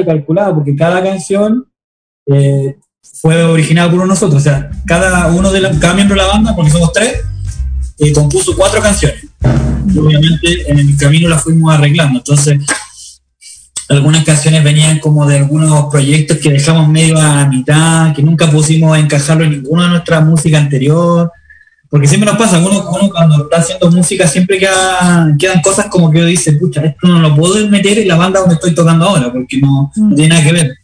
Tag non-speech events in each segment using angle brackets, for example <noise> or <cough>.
y calculada, porque cada canción eh, fue originada por nosotros. O sea, cada uno de cada miembro de la banda, porque somos tres, eh, compuso cuatro canciones. Y obviamente en el camino las fuimos arreglando. Entonces, algunas canciones venían como de algunos proyectos que dejamos medio a mitad, que nunca pusimos a encajarlo en ninguna de nuestra música anterior. Porque siempre nos pasa, uno, cuando está haciendo música siempre quedan cosas como que uno dice, pucha, esto no lo puedo meter en la banda donde estoy tocando ahora, porque no, tiene nada que ver.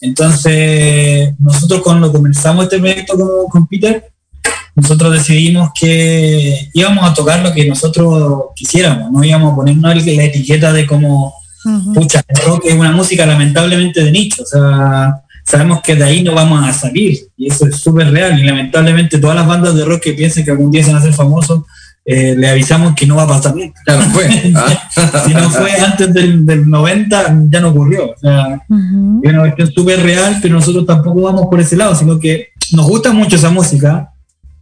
Entonces, nosotros cuando comenzamos este proyecto con, Peter, nosotros decidimos que íbamos a tocar lo que nosotros quisiéramos, no íbamos a poner la etiqueta de como, pucha, el rock es una música lamentablemente de nicho, o sea, sabemos que de ahí no vamos a salir, y eso es súper real, y lamentablemente todas las bandas de rock que piensen que algún día se van a hacer famosos, eh, le avisamos que no va a pasar nunca. Claro, fue. <laughs> si no fue antes del, 90, ya no ocurrió. O sea, es una cuestión súper real, pero nosotros tampoco vamos por ese lado, sino que nos gusta mucho esa música.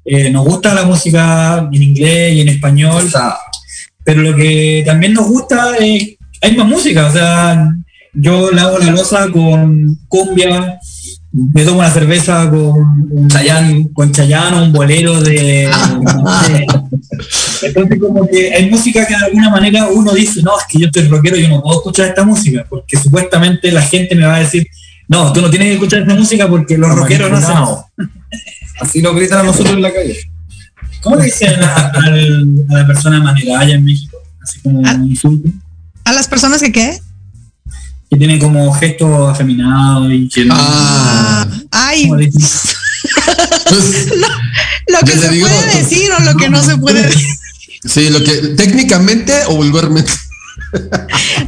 Eh, nos gusta la música en inglés y en español. pero lo que también nos gusta es, hay más música. O sea, yo la hago la losa con cumbia, me tomo una cerveza con un Chayán, con Chayano, un bolero <laughs> de, Entonces como que hay música que de alguna manera uno dice, no, es que yo estoy rockero, yo no puedo escuchar esta música, porque supuestamente la gente me va a decir, no, tú no tienes que escuchar esta música porque los rockeros no hacen. <laughs> Así lo gritan a nosotros en la calle. ¿Cómo le dicen a, la persona manera allá en México? Así como un insulto. ¿A las personas que qué? Que tiene como gesto afeminado y que ah, ay. <laughs> Lo, que se puede decir o lo que no se puede decir <laughs> sí lo que técnicamente o vulgarmente.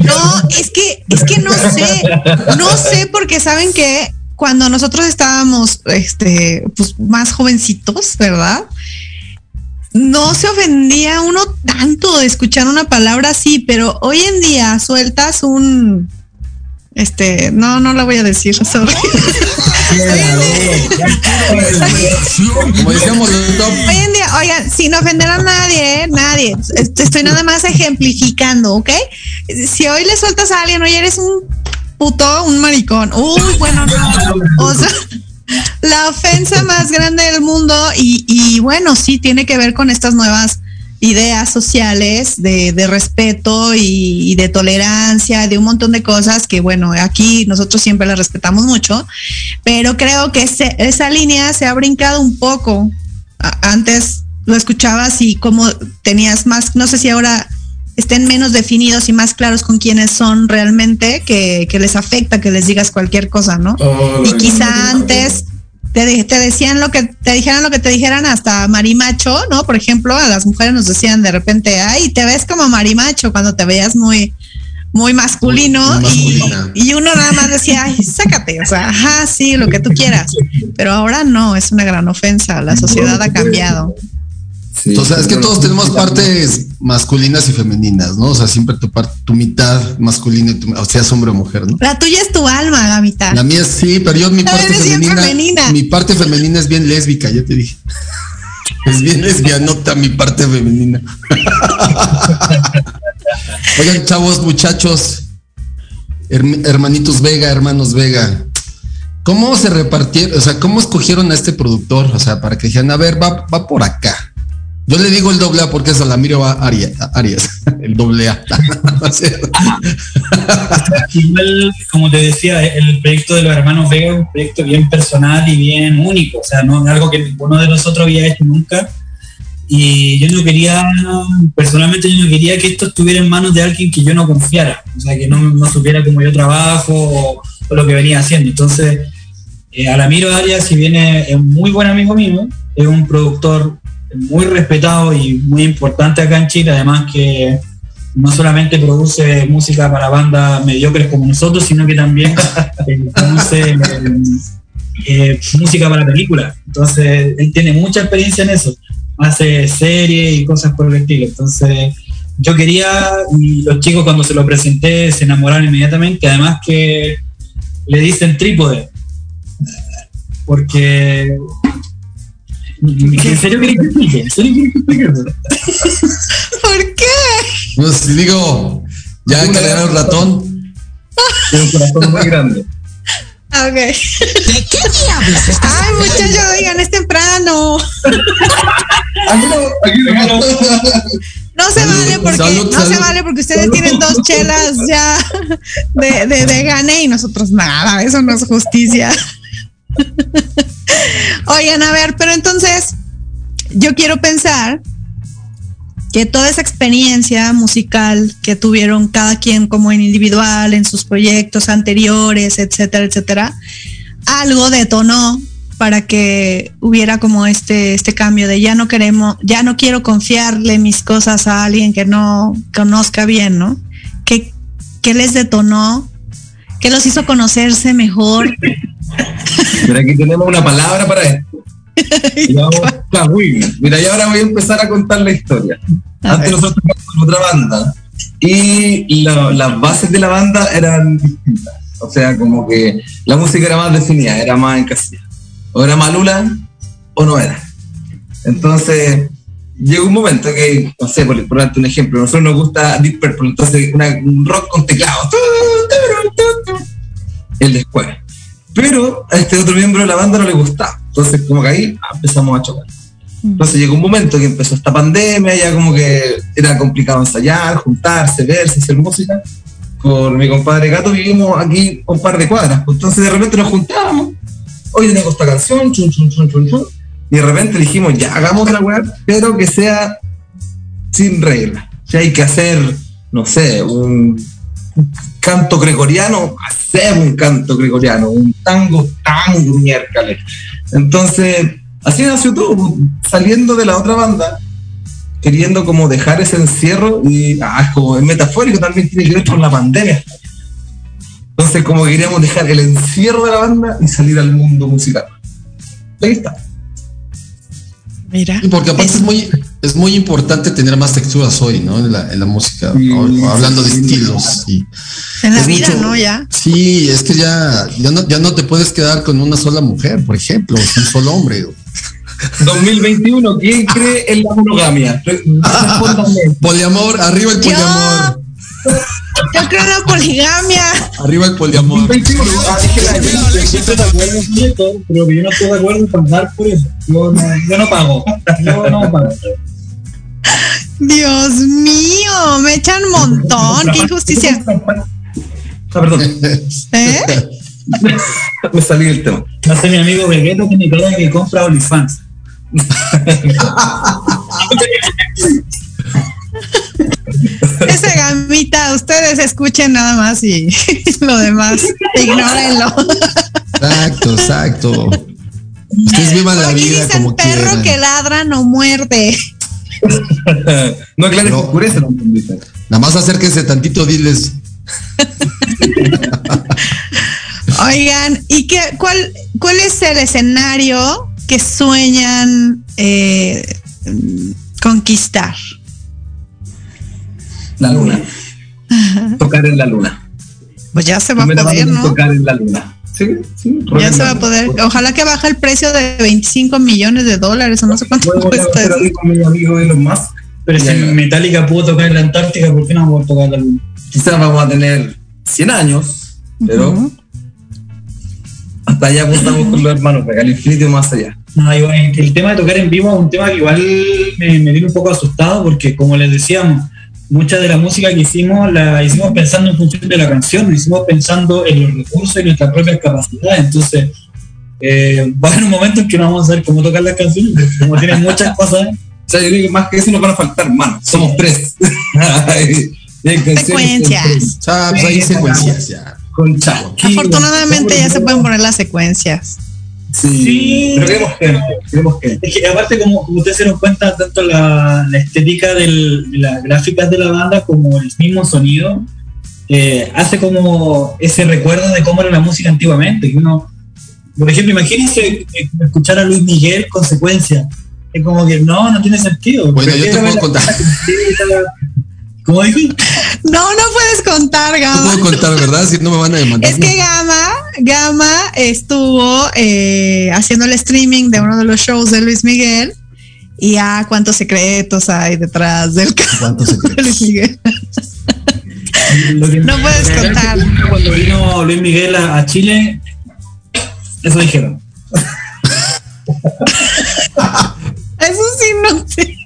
No es que es que no sé no sé porque saben que cuando nosotros estábamos este pues más jovencitos verdad no se ofendía uno tanto de escuchar una palabra así, pero hoy en día sueltas un este, no, no la voy a decir, <laughs> sorry. Como decíamos Hoy en día, oigan, sin ofender a nadie, nadie. Estoy nada más ejemplificando, ¿ok? Si hoy le sueltas a alguien, oye, eres un puto, un maricón. Uy, bueno, no. O sea, la ofensa más grande del mundo y, y bueno, sí tiene que ver con estas nuevas ideas sociales de, de respeto y, de tolerancia, de un montón de cosas que, bueno, aquí nosotros siempre las respetamos mucho, pero creo que esa línea se ha brincado un poco. antes lo escuchabas y como tenías más, no sé si ahora estén menos definidos y más claros con quiénes son realmente, que, que les afecta que les digas cualquier cosa, ¿no? y quizá antes te, te, decían lo que te dijeran lo que te dijeran hasta marimacho, ¿no? Por ejemplo, a las mujeres nos decían de repente, ay, te ves como marimacho cuando te veías muy, muy masculino y, y, uno nada más decía, ay, sácate, o sea, ajá, sí, lo que tú quieras. Pero ahora no, es una gran ofensa, la sociedad ha cambiado. Entonces, es que todos tenemos partes masculinas y femeninas, ¿no? O sea, siempre tu parte, tu mitad masculina, o sea, hombre o mujer, ¿no? La tuya es tu alma, la mitad. La mía sí, pero yo mi parte femenina, mi parte femenina es bien lésbica, ya te dije. Es bien lesbianota mi parte femenina. <laughs> Oigan, chavos, muchachos, hermanitos Vega, hermanos Vega, ¿cómo se repartieron, o sea, cómo escogieron a este productor? O sea, para que dijeran, a ver, va, va por acá. Yo le digo el doble A porque la miro a Arias, <laughs> el doble A. <laughs> <laughs> Igual, como te decía, el proyecto de los hermanos Vega es un proyecto bien personal y bien único, o sea, no es algo que ninguno de nosotros había hecho nunca. Y yo no quería, personalmente yo no quería que esto estuviera en manos de alguien que yo no confiara, o sea, que no, supiera cómo yo trabajo o, lo que venía haciendo. Entonces, eh, Alamiro Arias, si viene es un muy buen amigo mío, es un productor muy respetado y muy importante acá en Chile, además que no solamente produce música para bandas mediocres como nosotros, sino que también <laughs> eh, produce eh, música para películas. Entonces, él tiene mucha experiencia en eso. Hace series y cosas por el estilo. Entonces, yo quería, y los chicos cuando se lo presenté se enamoraron inmediatamente, además que le dicen trípode. Porque ¿En serio querés que explique? ¿En serio querés que explique? ¿Por qué? No, si digo, ya cargar el ratón. Tiene un corazón muy grande. Ah, Ok. ¿De qué diablos estás Ay, muchachos, oigan, es temprano. Aquí no, aquí no. No se vale porque Salud, no se salud. vale porque ustedes tienen dos chelas ya de, de, de gane y nosotros nada, eso no es justicia. Oigan, a ver, pero entonces yo quiero pensar que toda esa experiencia musical que tuvieron cada quien como en individual, en sus proyectos anteriores, etcétera, etcétera, algo detonó para que hubiera como este, este cambio de ya no queremos, ya no quiero confiarle mis cosas a alguien que no conozca bien, ¿no? ¿Qué, qué les detonó? ¿Qué los hizo conocerse mejor? Pero aquí tenemos una palabra para esto. Y vamos. Mira, y ahora voy a empezar a contar la historia. A Antes ver. nosotros con otra banda y la- las bases de la banda eran distintas. O sea, como que la música era más definida, era más encasillada. O era Malula o no era. Entonces, llegó un momento que, no sé, por, por darte un ejemplo, a nosotros nos gusta Deep Purple, entonces una- un rock con teclado. El después. Pero a este otro miembro de la banda no le gustaba. Entonces, como que ahí ah, empezamos a chocar. Entonces llegó un momento que empezó esta pandemia, ya como que era complicado ensayar, juntarse, verse, hacer música. Con mi compadre Gato vivimos aquí un par de cuadras. pues, Entonces de repente nos juntábamos. Hoy tengo esta canción, chun, chun, chun, chun, chun. Y de repente dijimos, ya hagamos otra weá, pero que sea sin reglas. Si hay que hacer, no sé, un canto gregoriano, hacemos un canto gregoriano, un tango, tango, miércoles. Entonces, así nació todo, saliendo de la otra banda, queriendo como dejar ese encierro y, ah, es como es metafórico también tiene que ver con la pandemia. Entonces, como queríamos dejar el encierro de la banda y salir al mundo musical. Ahí está. Mira. Y porque aparte Es- es muy, es muy importante tener más texturas hoy, ¿no? En la, en la música, Sí, hablando de sí. estilos. y- en la es vida, mucho- ¿no? Ya. Sí, es que ya, ya, no, ya no te puedes quedar con una sola mujer, por ejemplo, o un solo hombre. 2021, ¿quién cree en la monogamia? <laughs> Poliamor, arriba el poliamor. Yo creo en la poligamia. Arriba el poliamor. 2021, ah, dije la de- Yo estoy de acuerdo esto, pero que yo no estoy de acuerdo en pagar por eso. Yo no, yo no pago. Yo no pago. Dios mío, me echan un montón. Qué injusticia. Ah, perdón, ¿Eh? <laughs> me salí del tema. No sé, mi amigo Vegueto que me queda que compra OnlyFans. <laughs> <laughs> Ese gamita, ustedes escuchen nada más y <laughs> lo demás, ignórenlo. Exacto, exacto. Ustedes vivan la Aquí vida dicen como perro quieran. que ladra no muerde. no aclares No. oscurece, no. Nada más acérquense tantito, diles. Oigan, ¿y qué, cuál, cuál es el escenario que sueñan eh, conquistar? La luna. Tocar en la luna. Pues ya se va a poder, ¿no? Tocar en la luna. Sí, sí. Ya se va a poder. Ojalá que baje el precio de 25 millones de dólares o no sé cuánto cuesta eso. ahí con mi amigo Elon Musk. Pero si. Metallica pudo tocar en la Antártica, ¿por qué no vamos a tocar en la Luna? Quizás vamos a tener 100 años, pero hasta allá apuntamos con los hermanos, Vega, al infinito más allá. No, igual, el tema de tocar en vivo es un tema que igual me, me tiene un poco asustado porque, como les decíamos, mucha de la música que hicimos la hicimos pensando en función de la canción, lo hicimos pensando en los recursos y nuestras propias capacidades. Entonces, eh, va a haber un momento en que no vamos a saber cómo tocar las canciones, porque como tienen <laughs> muchas cosas. O sea, yo creo que más que eso nos van a faltar manos. Somos tres. <laughs> Secuencias. pues hay secuencias ya. Con. Afortunadamente ya se pueden poner las secuencias. Sí. Sí. Pero queremos gente. Queremos gente. Es que aparte, como, como ustedes se dieron cuenta, tanto la, la estética del- de las gráficas de la banda como el mismo sonido, eh, hace como ese recuerdo de cómo era la música antiguamente. Que uno, por ejemplo, imagínense eh, escuchar a Luis Miguel con secuencia. Es como que no, no tiene sentido. Bueno, yo te puedo contar. ¿Cómo dijo? No, no puedes contar, No Gama. puedo contar, ¿verdad? Si no me van a demandar. Es que Gama, Gama estuvo eh, haciendo el streaming de uno de los shows de Luis Miguel y ah, cuántos secretos hay detrás del ¿Cuántos de Luis secretos? Miguel. <laughs> No puedes contar. Cuando vino Luis Miguel a, a Chile, eso dijeron. <laughs> Eso sí, no sé.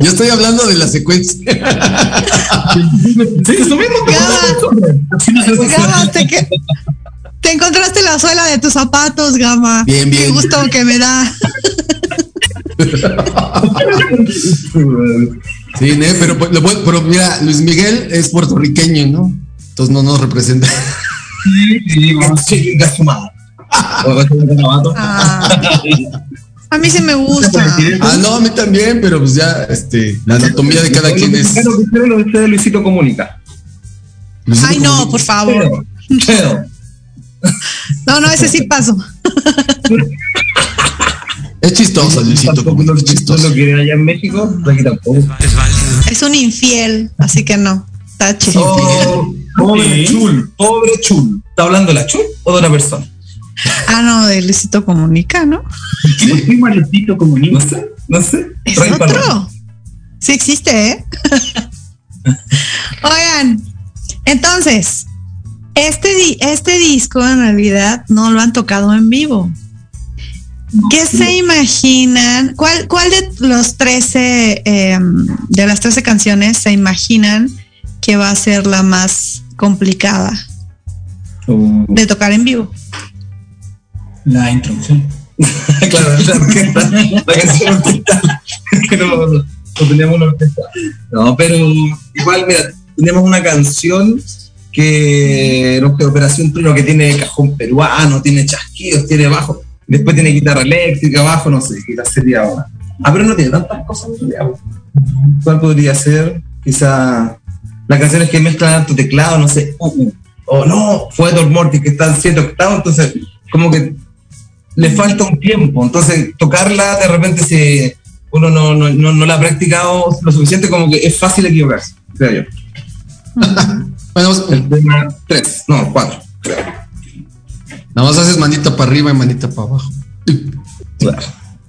Yo estoy hablando de la secuencia. Sí, se hace. Gama, te, que- te encontraste la suela de tus zapatos, Gama. Bien, bien. Qué gusto que me da. Sí, ¿no? pero, pues, lo bueno- pero mira, Luis Miguel es puertorriqueño, ¿no? Entonces no nos representa. Sí, vamos, chinga su madre. O va a garabato. Ah, a mí sí me gusta. Ah, no, a mí también, pero pues ya, este, la anatomía de cada quien es. Lo que ustedes lo de ustedes, Luisito Comunica. Luisito Ay, no, por favor. Pero, pero, No, no, ese sí paso. <laughs> Es chistoso, Luisito Comunica, es chistoso. lo quieren allá en México, de aquí tampoco. Es un infiel, así que no. Tache. Oh, <laughs> pobre chul, pobre chul. ¿Está hablando de la chul o de una persona? Ah, no, de Luisito Comunica, ¿no? ¿Por qué Maletito No comunica? sé, no sé. Es otro. Sí existe, ¿eh? <laughs> Oigan, entonces, este, di- este disco en realidad no lo han tocado en vivo. ¿Qué se imaginan? ¿Cuál, cuál de los 13, eh, de las 13 canciones se imaginan que va a ser la más complicada Uh, de tocar en vivo? La introducción. <laughs> claro, la canción que no, no, no pero igual, mira, tenemos una canción que no que Operación Trueno que tiene cajón peruano, tiene chasquidos, tiene bajo, después tiene guitarra eléctrica, bajo, no sé, qué sería ahora. Ah, pero no tiene tantas cosas. ¿Cuál podría ser? Quizá las canciones que mezclan alto teclado, no sé, uh, uh, o no, fue Dor Mortis que está en 100 octavos, entonces como que le falta un tiempo. Entonces, tocarla de repente si uno no, no, no, no la ha practicado lo suficiente, como que es fácil equivocarse, creo yo. <laughs> Bueno, vamos- El tema 3, no, 4, creo. nada más haces manita para arriba y manita para abajo. Claro.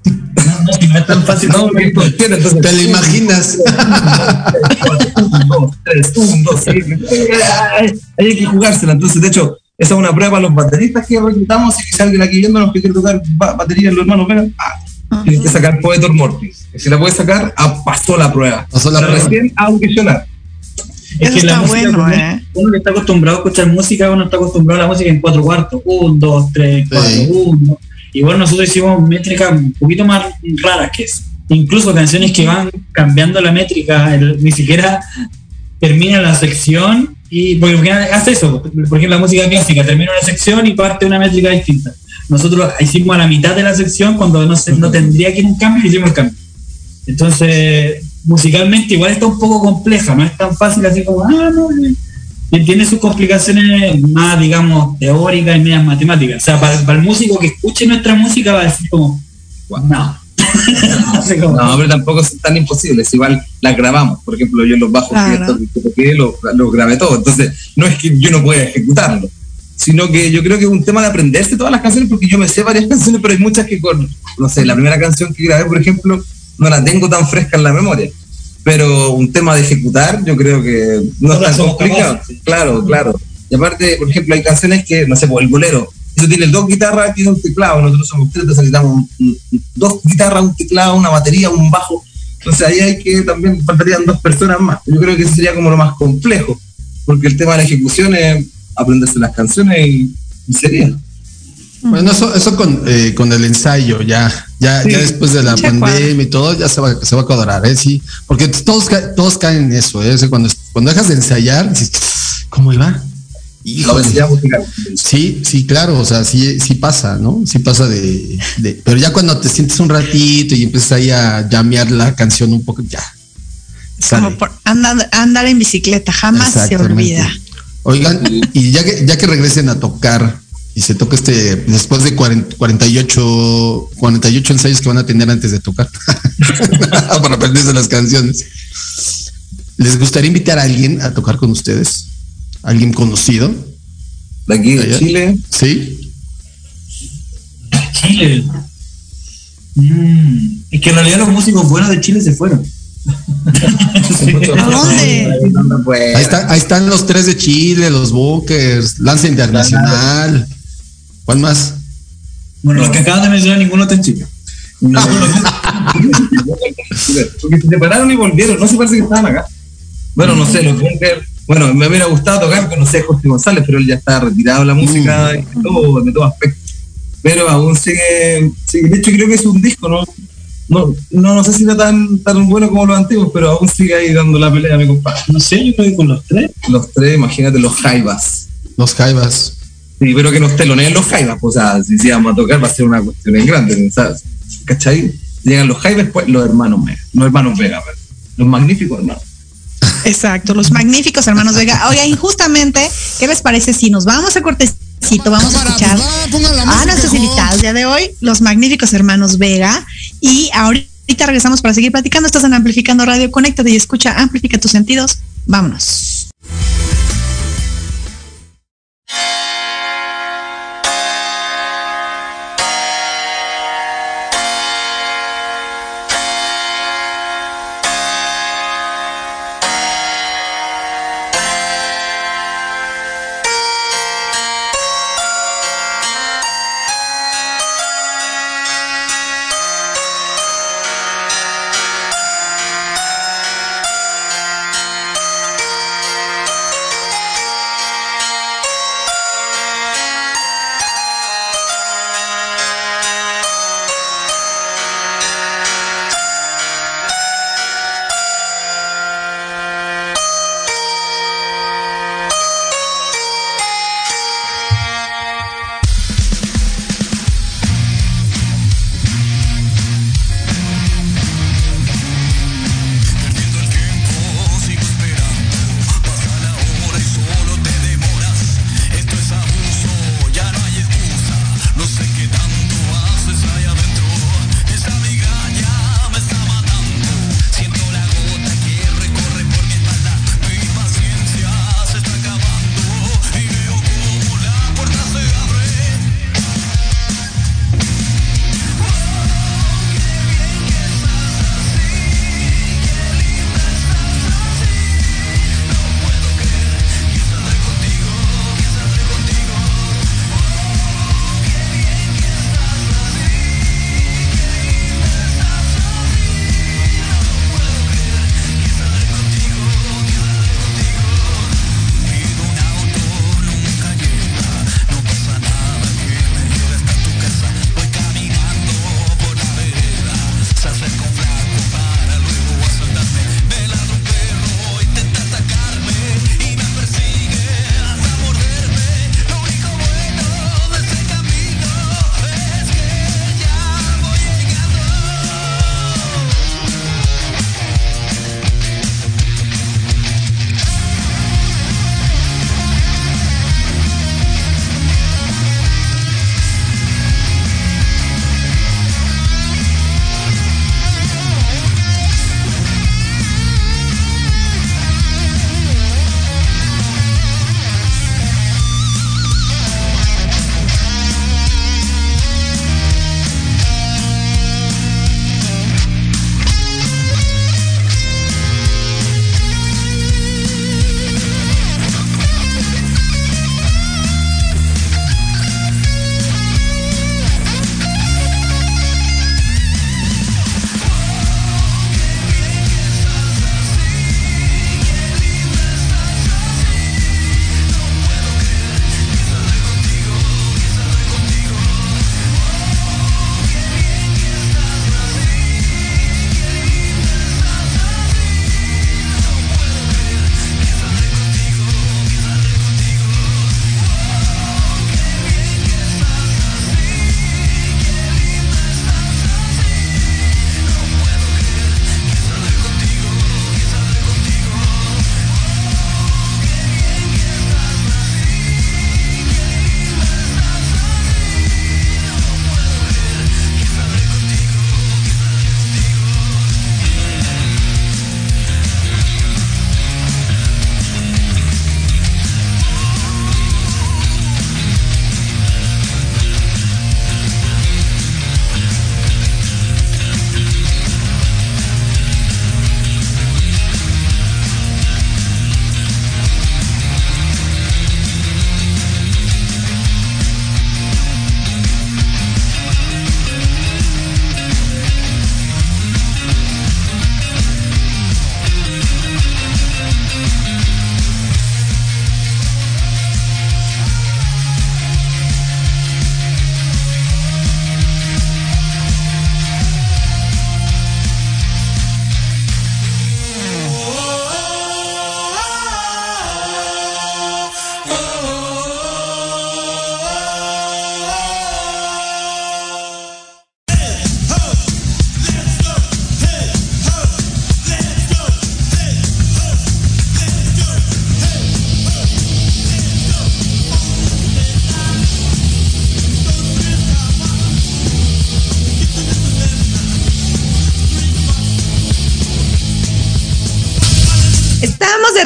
No, no, no es tan fácil. No, tiene, entonces. Te lo imaginas. Un, dos, tres, un, dos, sí. <laughs> Ay, Hay que jugársela. Entonces, de hecho, esa es una prueba a los bateristas que reclutamos. Y si alguien aquí viéndonos que quiere tocar ba- batería, los hermanos, vengan, ah, tienes que sacar Poetor Mortis. Y si la puedes sacar, ah, pasó la prueba. Pasó la Pero prueba. Recién a audicionar. Es Eso que la está música, bueno, uno, ¿eh? uno que está acostumbrado a escuchar música, uno está acostumbrado a la música en cuatro cuartos. Un, dos, tres, cuatro, Sí. uno. Igual nosotros hicimos métricas un poquito más raras que eso. Incluso canciones que van cambiando la métrica, el- ni siquiera termina la sección y porque porque hace eso. Por ejemplo, la música clásica termina una sección y parte una métrica distinta. Nosotros hicimos a la mitad de la sección cuando no, se, no tendría que ir un cambio, hicimos el cambio. Entonces, musicalmente igual está un poco compleja, no es tan fácil así como, ah, no, tiene sus complicaciones más, digamos, teóricas y medias matemáticas. O sea, para, para el músico que escuche nuestra música va a decir como, no. <laughs> No, pero tampoco es tan imposible. Es igual las grabamos. Por ejemplo, yo los bajos que, Claro. que los los grabé todo. Entonces, no es que yo no pueda ejecutarlo, sino que yo creo que es un tema de aprenderse todas las canciones, porque yo me sé varias <laughs> canciones, pero hay muchas que con, no sé, la primera canción que grabé, por ejemplo, no la tengo tan fresca en la memoria. Pero un tema de ejecutar, yo creo que no es tan complicado. capaces. Claro, claro. Y aparte, por ejemplo, hay canciones que, no sé, por el bolero, eso tiene dos guitarras, tiene un teclado, nosotros somos tres, entonces necesitamos dos guitarras, un teclado, una batería, un bajo. Entonces ahí hay que también faltarían dos personas más. Yo creo que eso sería como lo más complejo, porque el tema de la ejecución es aprenderse las canciones y, y sería. Bueno, eso, eso con, eh, con el ensayo, ya, ya, Sí. ya después de la pandemia y todo, ya se va, se va a cuadrar, ¿eh? Sí, porque todos, ca- todos caen en eso, ¿eh? O sea, cuando, cuando dejas de ensayar, dices, ¿cómo iba? Híjole. Sí, sí, claro, o sea, sí, sí pasa, ¿no? Sí pasa de, de- pero ya cuando te sientes un ratito y empiezas ahí a llamear la canción un poco, ya. sale. Como por andar, andar en bicicleta, jamás se olvida. Oigan, y ya que, ya que regresen a tocar y se toca este, después de 40 48, 48 ensayos que van a tener antes de tocar, <laughs> para aprenderse las canciones, ¿les gustaría invitar a alguien a tocar con ustedes? ¿Alguien conocido? De aquí de Allá. Chile, ¿Sí? Chile. Mm, es que en realidad los músicos buenos de Chile se fueron. <laughs> ¿A dónde? Ahí, está- ahí están los tres de Chile, los Bunkers, Lanza Internacional. ¿Cuál más? Bueno, los que acabas de mencionar, ninguno está en Chile. No. <laughs> Porque se separaron y volvieron. No se parece que estaban acá. Bueno, no sé, los Bunker. Bueno, me hubiera gustado tocar no sé, José González, pero él ya está retirado de la música y de todo, aspecto. Pero aún sigue, sigue. De hecho, creo que es un disco, ¿no? No, no, no sé si era tan, tan bueno como los antiguos, pero aún sigue ahí dando la pelea, mi compadre. No sé, yo creo que con los tres. Los tres, imagínate, los Jaivas. Los Jaivas. Sí, pero que nos teloneen los Jaivas, pues, o sea, si, si vamos a tocar va a ser una cuestión en grande, ¿sabes? ¿Cachai? Llegan los Jaivas, pues los hermanos Vega, los hermanos Vega, los magníficos hermanos. Exacto, los magníficos hermanos Vega. Oigan, justamente, ¿qué les parece si nos vamos a cortecito? Vamos a escuchar la a nuestros invitados el día de hoy, los magníficos hermanos Vega. Y ahorita regresamos para seguir platicando. Estás en Amplificando Radio. Conéctate y escucha, amplifica tus sentidos. Vámonos.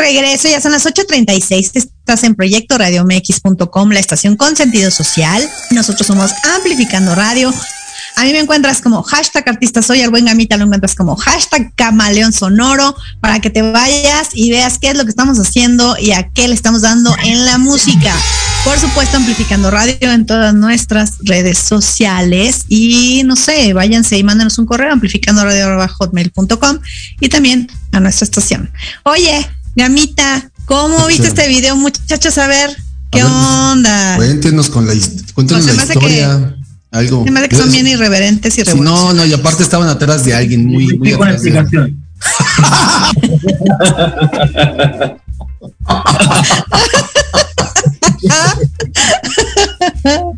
Regreso, ya son las 8.36. Estás en Proyecto RadioMX.com, la estación con sentido social. Nosotros somos Amplificando Radio. A mí me encuentras como hashtag artista soy, al buen gamita lo encuentras como hashtag camaleón sonoro para que te vayas y veas qué es lo que estamos haciendo y a qué le estamos dando en la música. Por supuesto, amplificando radio en todas nuestras redes sociales y no sé, váyanse y mándenos un correo amplificando radio.hotmail.com y también a nuestra estación. Oye, gamita, ¿cómo viste este video, muchachos? A ver, ¿qué A ver, onda? Cuéntenos con la, cuéntenos Pues la historia. Algo. Se me hace que son bien irreverentes y Sí, no, no, y aparte estaban atrás de alguien muy, muy Sí, con atrás de- explicación. <laughs>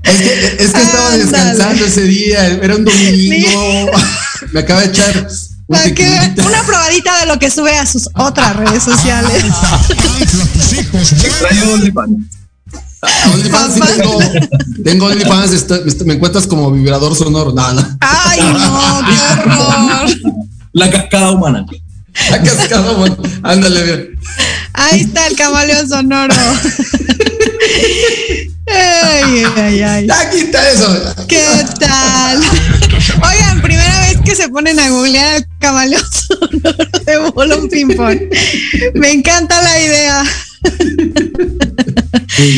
Es que, es que estaba descansando ese día, era un domingo. <laughs> Me acaba de echar Para que- tequilita. una probadita de lo que sube a sus otras redes sociales. <laughs> OnlyFans. Sí tengo, tengo OnlyFans, está- me encuentras como vibrador sonoro. No, no. Ay, no, qué horror. La cascada humana. Ha cascado, bueno, ándale, bien. Ahí está el camaleón sonoro. Ay, ay, ay. Ya quita eso. ¿Qué tal? Oigan, primera vez que se ponen a googlear el camaleón <laughs> sonoro de Bolón Ping Pong. Me encanta la idea.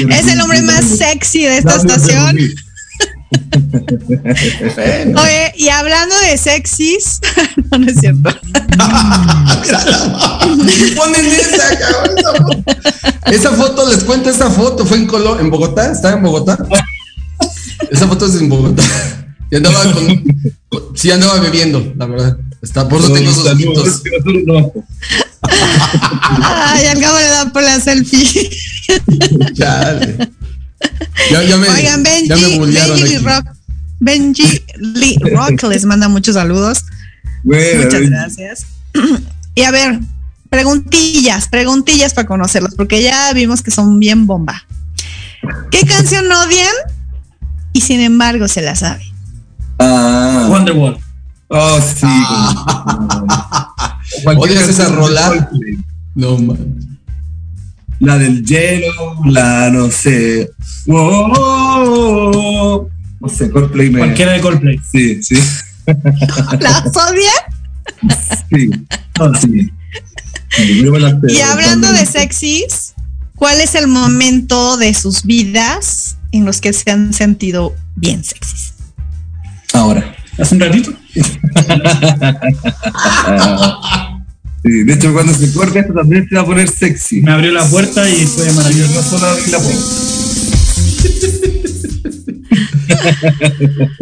Es el hombre más sexy de esta estación. Oye, y hablando de sexys, <laughs> no, no es cierto. <laughs> Ponen esa, cabrón, esa foto. Les cuento esa foto, fue en Colo en Bogotá, estaba en Bogotá. Esa foto es en Bogotá. Y andaba con, sí andaba bebiendo, la verdad. Está, por eso tengo esos ojitos. Ay, al cabo le da por la selfie. Chale. Ya, ya me, Oigan, Benji, ya me Benji Lee. Rock, Benji Lee Rock les manda muchos saludos. Muchas gracias. Y a ver, preguntillas, preguntillas para conocerlos, porque ya vimos que son bien bomba. ¿Qué canción odian y sin embargo se la sabe? Ah, Wonderwall. oh, sí. Cualquier ¿Odias esa rola? No, man. La del hielo, la no sé. Wow. No sé, Coldplay me. Cualquiera de Coldplay. Sí, sí, ¿Las odian? sí. sí. La Y hablando de sexys, ¿cuál es el momento de sus vidas en los que se han sentido bien sexys? Ahora. Hace un ratito. <laughs> Sí, de hecho, cuando se corte esto también se va a poner sexy. Me abrió la puerta y fue maravilloso. solo abrí la puerta.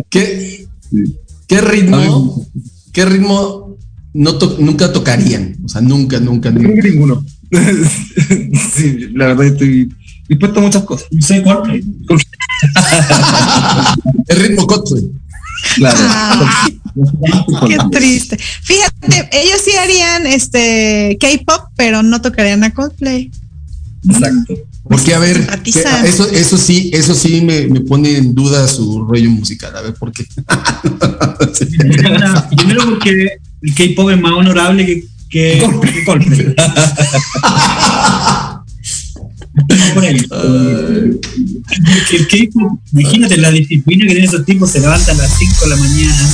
<laughs> ¿Qué, qué ritmo, qué ritmo no to- nunca tocarían? O sea, nunca, nunca, nunca. ninguno. <laughs> sí, la verdad estoy dispuesto a muchas cosas. Coldplay. El ritmo Coldplay. Claro. Ah, <laughs> qué triste. Fíjate, ellos sí harían este K-pop, pero no tocarían a Coldplay. Exacto. Porque, a ver, que- eso, eso sí, eso sí me, me pone en duda su rollo musical. A ver, ¿por qué? <laughs> Primero porque el K-pop es más honorable que, que que Coldplay. <laughs> Imagínate la disciplina que tienen esos tipos, se levantan a las 5 de la mañana,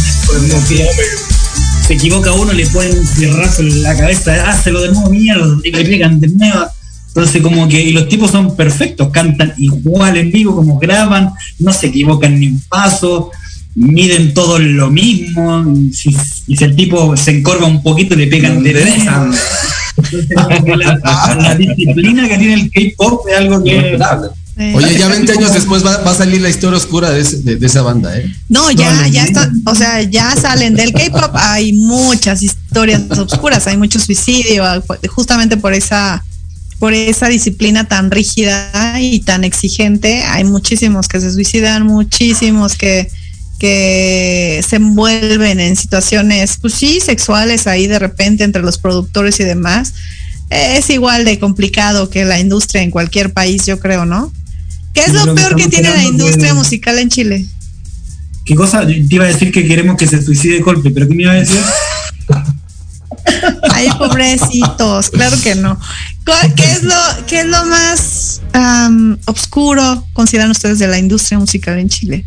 se equivoca uno, le ponen un fierrazo en la cabeza, hácelo de nuevo, mierda, y le pegan de nuevo. Entonces como que, y los tipos son perfectos, cantan igual en vivo, como graban, no se equivocan ni un paso, miden todo lo mismo, y si, y si el tipo se encorva un poquito le pegan de nuevo. Entonces, la, la disciplina que tiene el K-pop es algo que Eh, Oye, ya 20 años después va, va a salir la historia oscura de, ese- de- de esa banda, ¿eh? No, ya, No, ya está, o sea, ya salen del K-pop, hay muchas historias oscuras, hay mucho suicidio, justamente por esa, por esa disciplina tan rígida y tan exigente, hay muchísimos que se suicidan, muchísimos que, que se envuelven en situaciones, pues sí, sexuales ahí de repente entre los productores y demás. Es igual de complicado que la industria en cualquier país, yo creo, ¿no? ¿Qué es lo peor que tiene la industria de- musical en Chile? ¿Qué cosa? Yo Te iba a decir que queremos que se suicide Coldplay, pero ¿qué me iba a decir? Ay, pobrecitos, claro que no. ¿Cuál- ¿Qué es lo, qué es lo más am, oscuro consideran ustedes de la industria musical en Chile?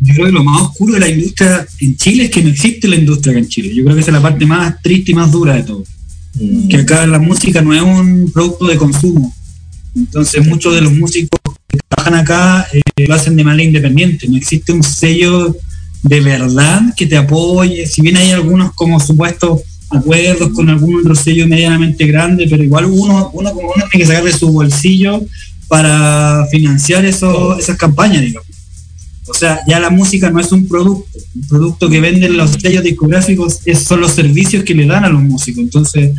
Yo creo que lo más oscuro de la industria en Chile es que no existe la industria acá en Chile. Yo creo que esa es la parte más triste y más dura de todo. Que acá la música no es un producto de consumo. Entonces muchos de los músicos que trabajan acá eh, lo hacen de manera independiente. No existe un sello de verdad que te apoye. Si bien hay algunos como supuestos acuerdos con algún otro sello medianamente grande, pero igual uno, uno como uno tiene que sacar de su bolsillo para financiar eso, esas campañas, digamos. O sea, ya la música no es un producto. Un producto que venden los sellos discográficos es, son los servicios que le dan a los músicos. Entonces,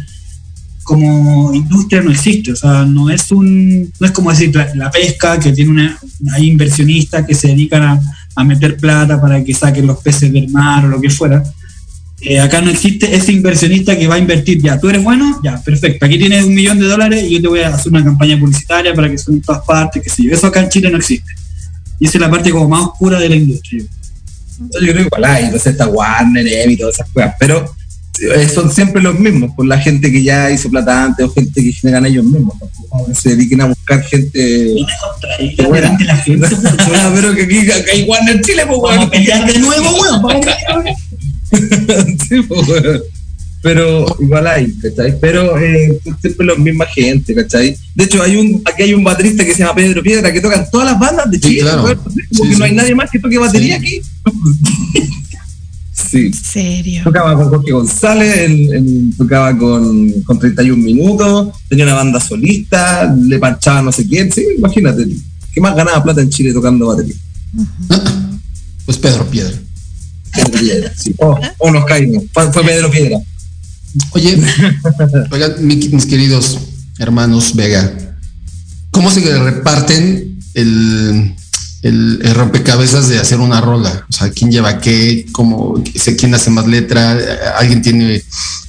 como industria no existe. O sea, no es un, no es como decir la, pesca que tiene una, hay inversionistas que se dedican a, a meter plata para que saquen los peces del mar o lo que fuera. Eh, acá no existe ese inversionista que va a invertir ya. Tú eres bueno, ya, perfecto. Aquí tienes un millón de dólares y yo te voy a hacer una campaña publicitaria para que suene en todas partes, que sé yo. Eso acá en Chile no existe. Y esa es la parte como más oscura de la industria. Entonces, yo creo que igual hay, entonces está Warner, Emmy y todas esas cosas, pero eh, son siempre los mismos, por la gente que ya hizo plata antes o gente que generan ellos mismos, que se dediquen a buscar gente. Delante de la gente, <laughs> Ah, pero que aquí, acá hay Warner Chile, pues Vamos a pelear de nuevo, weón. <laughs> Vamos a pelear. Sí, pues, weón. Pero igual hay, ¿cachai? Pero eh, siempre la misma gente, ¿cachai? De hecho, hay un, aquí hay un baterista que se llama Pedro Piedra que tocan todas las bandas de Sí, Chile, claro. weón. Como Sí, que sí. no hay nadie más que toque batería aquí. <laughs> sí. ¿En serio? Tocaba con Jorge González, él- él tocaba con, con 31 minutos, tenía una banda solista, le panchaba no sé quién, sí, imagínate. ¿Qué más ganaba plata en Chile tocando batería? Pues Pedro Piedra. Pedro Piedra, sí. Oh, oh, nos caímos. Fue Pedro Piedra. Oye, <laughs> oigan, mi- mis queridos hermanos Vega, ¿cómo se reparten el, el, el rompecabezas de hacer una rola? O sea, ¿quién lleva qué? ¿Cómo, sé quién hace más letra? ¿Alguien tiene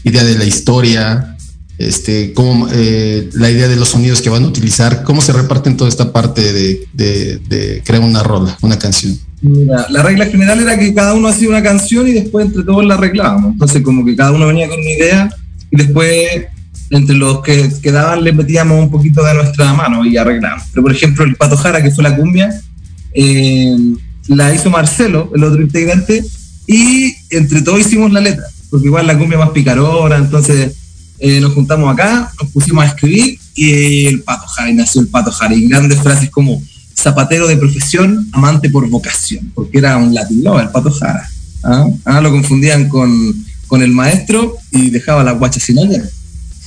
idea de la historia? Este, cómo, eh, la idea de los sonidos que van a utilizar, ¿cómo se reparten toda esta parte de, de- de crear una rola, una canción? Mira, la regla general era que cada uno hacía una canción y después entre todos la arreglábamos. Entonces, como que cada uno venía con una idea y después entre los que quedaban le metíamos un poquito de nuestra mano y arreglamos. Pero, por ejemplo, el Pato Jara, que fue la cumbia, eh, la hizo Marcelo, el otro integrante, y entre todos hicimos la letra, porque igual la cumbia más picarona, entonces eh, nos juntamos acá, nos pusimos a escribir y el Pato Jara, y nació el Pato Jara, y grandes frases como zapatero de profesión, amante por vocación, porque era un latin lover, el Pato Jara. ¿ah? Ah, lo confundían con, con el maestro y dejaba la guacha sin alguien,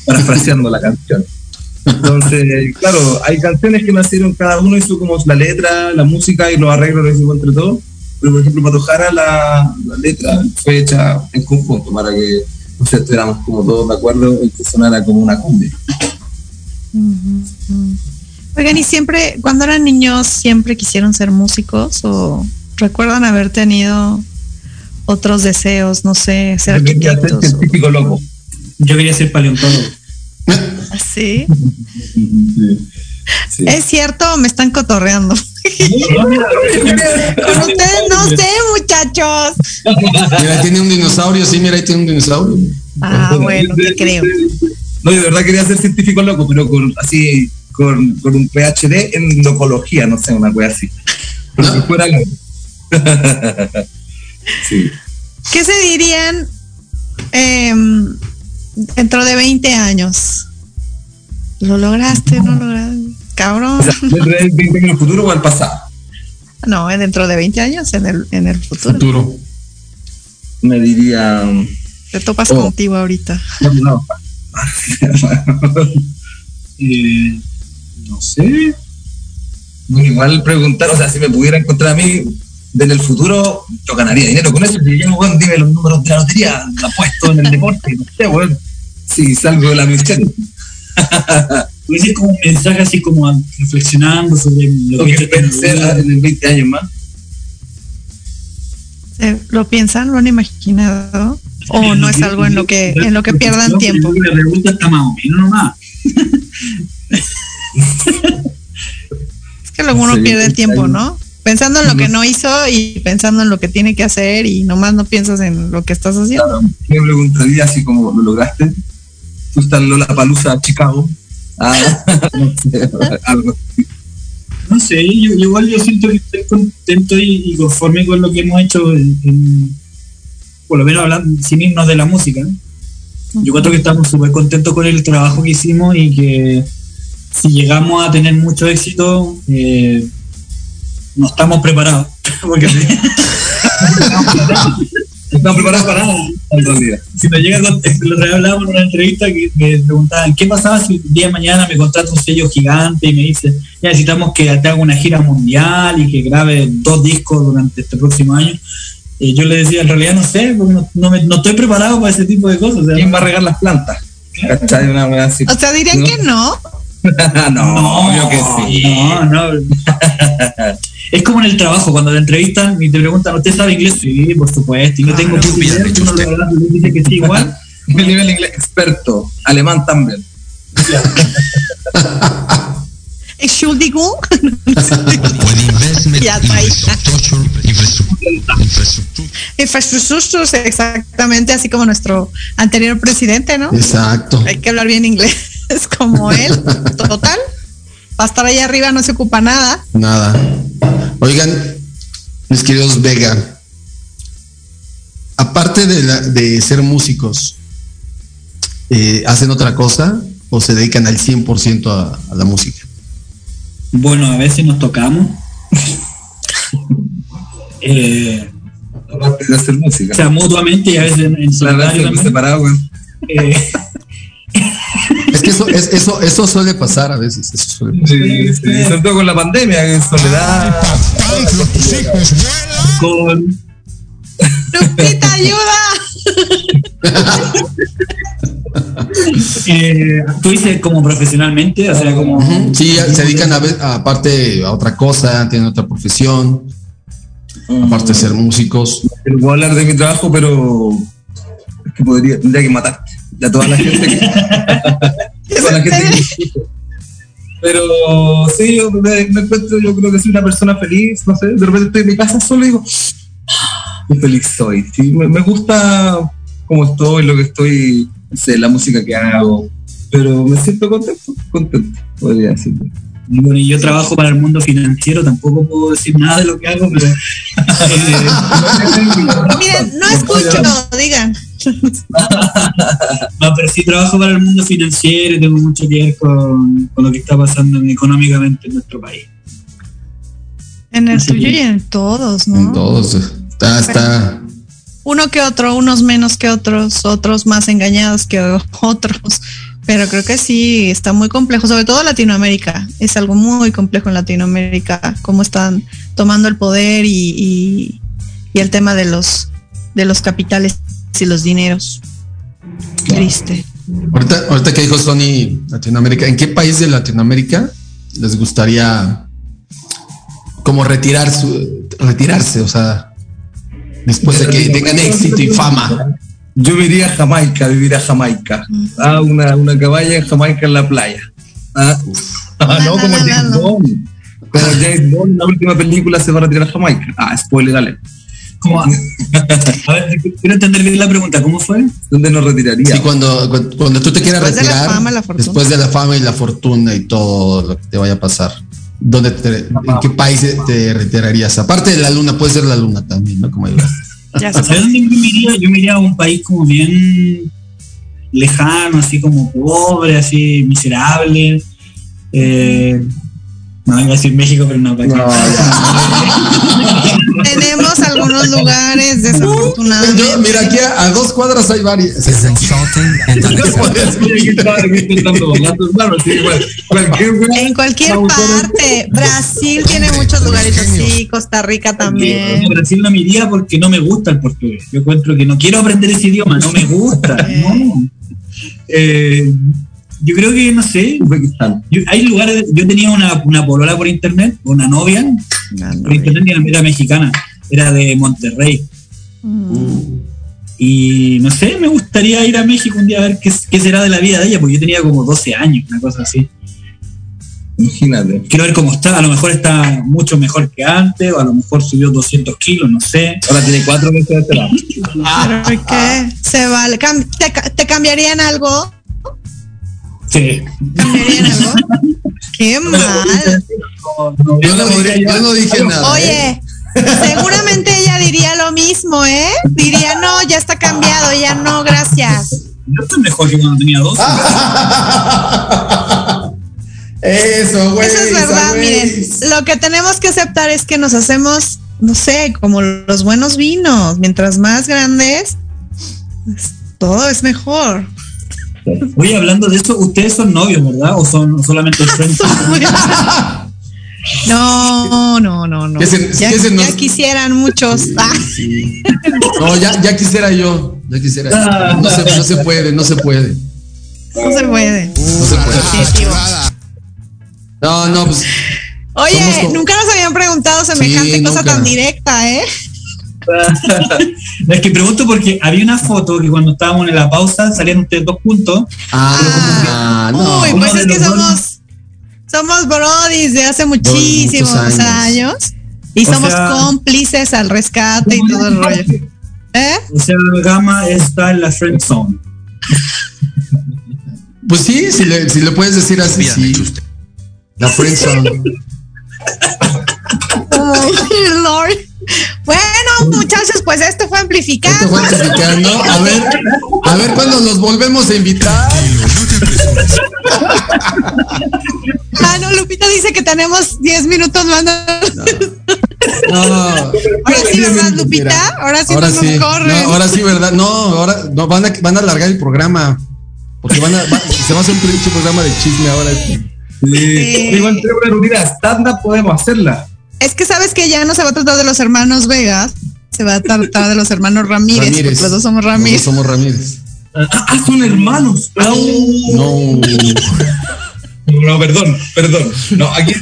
parafraseando la canción. Entonces, <laughs> claro, hay canciones que nacieron, cada uno hizo como la letra, la música y los arreglos lo hicimos entre todos. Pero, por ejemplo, Pato Jara, la, la letra fue hecha en conjunto para que no sé, estuviéramos como todos de acuerdo en que sonara como una cumbia. Oigan, y siempre, cuando eran niños, siempre quisieron ser músicos o recuerdan haber tenido otros deseos, no sé, ser arquitectos. loco. Yo quería ser paleontólogo. ¿Sí? <laughs> Sí. Es cierto, me están cotorreando. <laughs> Con ustedes no sé, muchachos. Mira, tiene un dinosaurio, sí, mira, ahí tiene un dinosaurio. Ah, bueno, te creo. No, yo de verdad quería ser científico loco, pero con así, con, con un PhD en locología, no sé, una wea así. Pero que fuera <laughs> sí. ¿Qué se dirían em, dentro de 20 años? ¿Lo lograste? ¿No lograste? Cabrón. O sea, ¿dentro de 20 años en el futuro o al pasado? No, dentro de 20 años en el, en el futuro. Futuro. Me diría. Te topas Oh. contigo ahorita. No, no. <laughs> <laughs> No sé. Bueno, igual preguntar, o sea, si me pudiera encontrar a mí en el futuro, yo ganaría dinero con eso. Si yo, weón, dime los números de la lotería, apuesto en el deporte, no sé, weón. Si salgo de la miseria. <laughs> Puede ser como un mensaje así como reflexionando sobre lo Lo que que ser en el 20 años más. ¿Se- ¿Lo piensan? ¿Lo han imaginado? ¿O no es algo en lo que, en lo que pierdan tiempo? La pregunta está más o menos nomás. <laughs> Es que luego uno Sí, pierde el tiempo. ¿no? pensando en lo que no hizo y pensando en lo que tiene que hacer y nomás no piensas en lo que estás haciendo. Me preguntaría así como lo lograste. Tú estás en Lola Palusa, Chicago. Ah, <laughs> no sé, algo. No sé, yo, igual yo siento que estoy contento y, y conforme con lo que hemos hecho, en- en- por lo menos hablando sin irnos de la música. ¿no? Yo creo que estamos súper contentos con el trabajo que hicimos y que si llegamos a tener mucho éxito, eh, no estamos preparados. <laughs> Porque si, <laughs> Estamos preparados para nada, si nos llega, el otro día hablábamos en una entrevista que me preguntaban, ¿qué pasaba si el día de mañana me contrata un sello gigante y me dice, ya necesitamos que te haga una gira mundial y que grabe dos discos durante este próximo año? Y yo le decía, en realidad no sé, porque no, no me- no estoy preparado para ese tipo de cosas. o sea, ¿Quién va a regar las plantas? O sea, dirían que no. <laughs> no, obvio que sí. No, no. Es como en el trabajo, cuando te entrevistan y te preguntan, ¿usted sabe inglés? Sí, por supuesto. Y no tengo ¿qué que hecho uno lo usted? habla y dice que sí igual. <laughs> El nivel inglés experto, alemán también. <laughs> Entschuldigung. Investment infrastructure, infrastructure, infrastructure. Exactamente así como nuestro anterior presidente, ¿no? Exacto. Hay que hablar bien inglés como él. <laughs> Total. Para estar allá arriba no se ocupa nada. Nada. Oigan, mis queridos Vega, aparte de, la- de ser músicos, eh, ¿hacen otra cosa o se dedican al 100% a, a la música? Bueno, a veces nos tocamos. <laughs> Eh, Aparte de hacer música. o sea, mutuamente y a veces en, en solitario. Eh, Es <laughs> que eso, es- eso, eso suele pasar a veces. Eso suele pasar. Sí, sí, sobre todo con la pandemia, en soledad. Hijos con, Lupita, ayuda. <laughs> eh, tú dices como profesionalmente, o sea, como... Sí, se dedican a, a- aparte a otra cosa, tienen otra profesión, aparte de ser músicos. Pero puedo hablar de mi trabajo, pero es que podría, tendría que matarte. Ya toda la gente que. <laughs> toda la gente que me escucha. Pero sí, yo me, me encuentro, yo creo que soy una persona feliz, no sé, de repente estoy en mi casa solo y digo, "Ah, qué feliz soy. Sí, me, me gusta cómo estoy, lo que estoy, no sé, la música que hago, pero me siento contento, contento, podría decirlo. Bueno, y yo trabajo para el mundo financiero, tampoco puedo decir nada de lo que hago, pero... eh, <laughs> Miren, no escucho, digan. <laughs> No, pero sí trabajo para el mundo financiero y tengo mucho que ver con, con lo que está pasando económicamente en nuestro país. En el Sí. tuyo y en todos, ¿no? En todos. Está, está. Uno que otro, unos menos que otros, otros más engañados que otros. Pero creo que sí, está muy complejo, sobre todo Latinoamérica. Es algo muy complejo en Latinoamérica, cómo están tomando el poder y, y- y el tema de los, de los capitales y los dineros. Triste. Ahorita, ahorita que dijo Sony Latinoamérica, ¿en qué país de Latinoamérica les gustaría como retirar su, retirarse? O sea, después de que tengan éxito y fama. Yo me iría a Jamaica, vivir a Jamaica. Ah, una, una caballa en Jamaica en la playa. Ah, ah, no, No, como James no. Bond. Como James Bond, la última película se va a retirar a Jamaica. Ah, spoiler, dale. <laughs> A ver, quiero entender bien la pregunta, ¿cómo fue? ¿Dónde nos retiraría? Sí, cuando, cuando, cuando tú te quieras Después de la retirar, fama, la fortuna. después de la fama y la fortuna y todo lo que te vaya a pasar, ¿dónde te- ¿en qué país te retirarías? Aparte de la luna, puede ser la luna también, ¿no? Como ibas. Ya ¿Hacia sé. dónde yo me iría? Yo me iría a un país como bien lejano, así como pobre, así miserable. Eh, no iba a decir México, pero no, para No, <laughs> Tenemos algunos lugares Yo, desafortunados. mira, aquí a, a dos cuadras hay <laughs> and En cualquier parte. Brasil tiene muchos lugares así, Costa Rica también. En Brasil no me iría porque no me gusta el portugués. Yo encuentro que no quiero aprender ese idioma, no me gusta. <laughs> no. Eh, yo creo que, no sé, Uzbekistán. yo- hay lugares, yo tenía una, una polola por internet, una novia, por internet y era mexicana, era de Monterrey. Mm. Y no sé, me gustaría ir a México un día a ver qué, qué será de la vida de ella, porque yo tenía como 12 años, una cosa así. Imagínate. Quiero ver cómo está. A lo mejor está mucho mejor que antes, o a lo mejor subió 200 kilos, no sé. Ahora tiene cuatro meses de <laughs> lado. ¿Pero qué? Se vale. ¿Te, ca- te cambiarían algo? Sí. <laughs> Qué mal. Yo no, dije, yo no dije nada. ¿eh? Oye, seguramente ella diría lo mismo, ¿eh? Diría, no, ya está cambiado, ya no, gracias. Yo estoy mejor que cuando tenía 12. <laughs> Eso, güey. Eso es verdad, miren. Lo que tenemos que aceptar es que nos hacemos, no sé, como los buenos vinos. Mientras más grandes, pues, todo es mejor. Oye, hablando de eso, ustedes son novios, ¿verdad? ¿O son solamente <laughs> friends? No, no, no, no. Se- ya, nos- quisieran muchos. Ah, No, ya, ya quisiera yo. Ya quisiera. yo. No se, no se puede, no se puede. no se puede. No se puede. Definitivo. No, no, pues. Oye, como- nunca nos habían preguntado semejante Sí, cosa tan directa, ¿eh? <laughs> es que pregunto porque había una foto que cuando estábamos en la pausa salían ustedes dos juntos. Ah, no. Uy, pues es que somos, somos brodis de hace muchísimos años. años. y O somos sea- cómplices al rescate y todo el rollo. ¿Eh? O sea, Gama está en la friend zone. Pues sí, si le, si le puedes decir así, sí. usted. La friendzone. Ay, <laughs> Lord. Bueno, muchachos, pues esto fue amplificando. Esto fue amplificando. A ver, a ver cuándo los volvemos a invitar. Ah, no, Lupita dice que tenemos 10 minutos más. No. Ahora sí, ¿verdad, Lupita? Ahora sí Ahora no sí. nos corren. No, ahora sí, ¿verdad? No, ahora no, van, a, van a alargar el programa. Porque van a, va- se va a hacer un pinche programa de chisme ahora. Sí. Sí. Igual tenemos una estándar, podemos hacerla. Es que sabes que ya no se va a tratar de los hermanos Vegas, se va a tratar de los hermanos Ramírez, porque los dos somos Los Ramírez. dos somos Ramírez. Ah, son hermanos. No. No, perdón, perdón. No, aquí.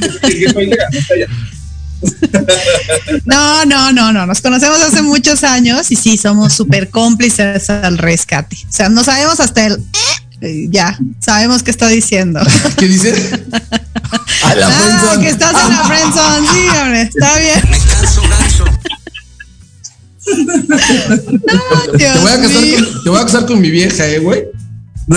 No, no, no, no, nos conocemos hace muchos años y sí, somos súper cómplices al rescate. O sea, no sabemos hasta el... eh, Ya, sabemos qué está diciendo. <laughs> ¿Qué dice? <laughs> A la Ah, que estás en la friendzone, sí, hombre, está bien. Ganso. Te voy, a casar con, te voy a casar con mi vieja, eh, güey. <laughs>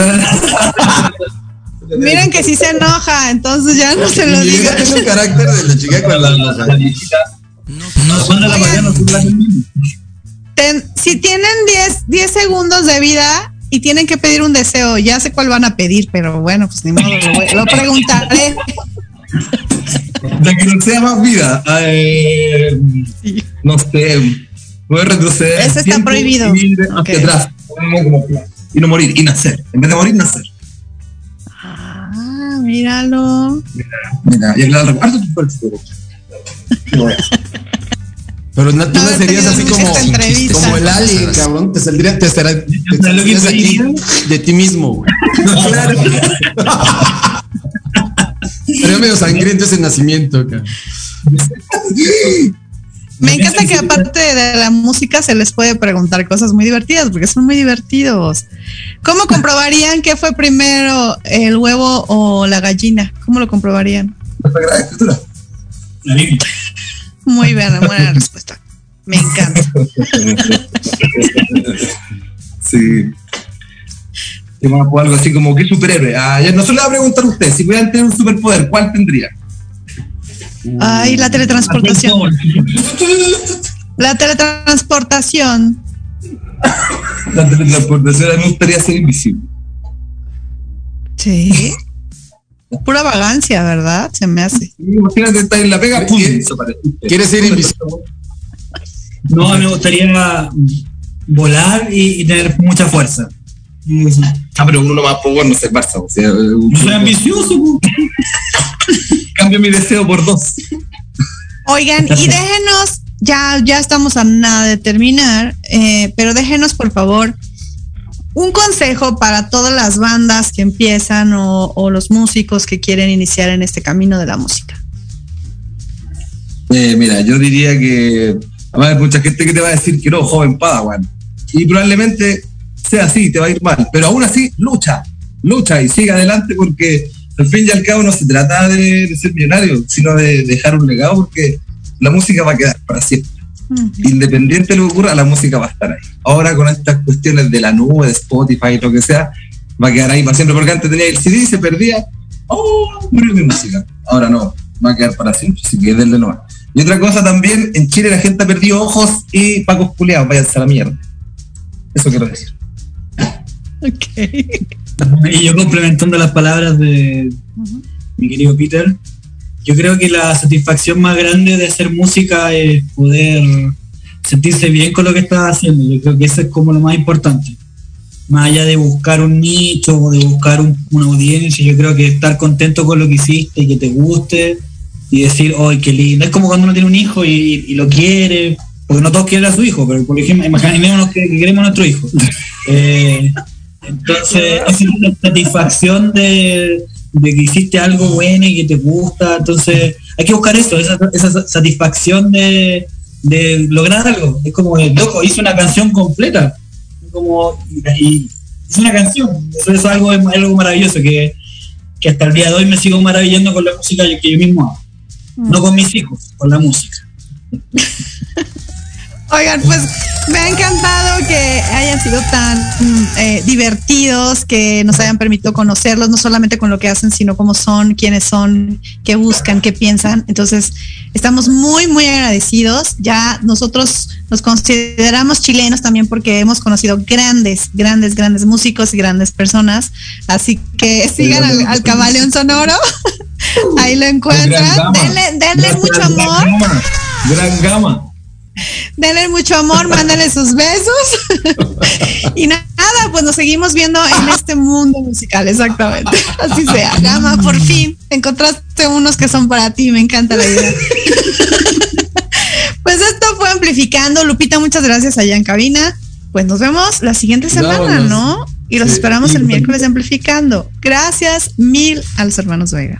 Miren que sí se enoja, entonces ya no se Mi lo vieja digo. tiene el carácter de la chica con la enoja. No, son de la mañana, son las Ten- si tienen 10, 10 segundos de vida y tienen que pedir un deseo, ya sé cuál van a pedir, pero bueno, pues ni modo, lo, voy- lo preguntaré. La que no sea más vida. Eh, no sé. A retroceder. Eso está prohibido. Y ir hacia Ok. atrás. Y no morir, y nacer. En vez de morir, nacer. Ah, míralo. Mira, y aclarar el recuerdo tu hacer. Pero tú No, nacerías he así como, como el alien, cabrón. Te saldría, te estará, te ¿Sabes lo que saldrías aquí pediría? de ti mismo, güey. Claro. Sería medio sangriento ese nacimiento, cabrón. Me encanta que aparte de la música se les puede preguntar cosas muy divertidas, porque son muy divertidos. ¿Cómo <laughs> comprobarían qué fue primero, el huevo o la gallina? ¿Cómo lo comprobarían? La Sagrada Escritura. La Biblia. Muy buena, buena respuesta. Me encanta. <laughs> Sí. ¿Qué más? O algo así como, ¿qué superhéroe? Ah, ya no se le va a preguntar a usted, si pudieran tener un superpoder, ¿cuál tendría? Ay, la teletransportación. <laughs> La teletransportación. La teletransportación, a mí me gustaría ser invisible. Sí. Pura vagancia, ¿verdad? Se me hace. Imagínate estar en la pega, ¡pum! ¿Qué- desaparece. ¿Quieres ser invisible? No, me gustaría volar y, y tener mucha fuerza. Ah, pero uno más bueno ser Barça. O sea, Yo soy ambicioso, cambio mi deseo por dos. Oigan, y déjenos, ya, ya estamos a nada de terminar, eh, pero déjenos por favor un consejo para todas las bandas que empiezan o, o los músicos que quieren iniciar en este camino de la música. Eh, mira, yo diría que además hay mucha gente que te va a decir que no, joven Padawan. Y probablemente sea así, te va a ir mal. Pero aún así, lucha, lucha y sigue adelante porque al fin y al cabo no se trata de, de ser millonario, sino de dejar un legado porque la música va a quedar para siempre. Independiente de lo que ocurra, la música va a estar ahí. Ahora con estas cuestiones de la nube, de Spotify lo que sea, va a quedar ahí para siempre, porque antes tenía el CD se perdía, oh, murió mi música. Ahora no, va a quedar para siempre, así que denle nomás. Y otra cosa también, en Chile la gente ha perdido ojos y pacos culeados, váyanse a la mierda. Eso quiero decir. Ok. <laughs> Y yo complementando las palabras de mi querido Peter, yo creo que la satisfacción más grande de hacer música es poder sentirse bien con lo que estás haciendo. Yo creo que eso es como lo más importante. Más allá de buscar un nicho o de buscar un- una audiencia, yo creo que estar contento con lo que hiciste y que te guste y decir, ¡ay, qué lindo! Es como cuando uno tiene un hijo y, y lo quiere, porque no todos quieren a su hijo, pero por ejemplo, imaginémonos que, que queremos a nuestro hijo. <laughs> Eh, entonces, esa es la satisfacción de, de que hiciste algo bueno y que te gusta. Entonces, hay que buscar eso, esa, esa satisfacción de, de lograr algo. Es como, de, loco, hice una canción completa. Como, y, hice una canción. Eso, es algo, es algo maravilloso que, que hasta el día de hoy me sigo maravillando con la música que yo mismo hago. No con mis hijos, con la música. <laughs> Oigan, pues me ha encantado que hayan sido tan mm, eh, divertidos, que nos hayan permitido conocerlos, no solamente con lo que hacen, sino cómo son, quiénes son, qué buscan, qué piensan. Entonces, estamos muy, muy agradecidos. Ya nosotros nos consideramos chilenos también porque hemos conocido grandes, grandes, grandes músicos y grandes personas. Así que sigan al, al Camaleón Sonoro. <laughs> Ahí lo encuentran. Denle, denle mucho gran amor. gama, Gran gama. Denle mucho amor, mándenle sus besos. y nada, pues nos seguimos viendo en este mundo musical, exactamente. Así sea. Gama, por fin encontraste unos que son para ti, me encanta la idea. pues esto fue amplificando. Lupita, muchas gracias allá en cabina. Pues nos vemos la siguiente semana. ¿no? Y los esperamos el miércoles de amplificando. Gracias mil a los hermanos Vega.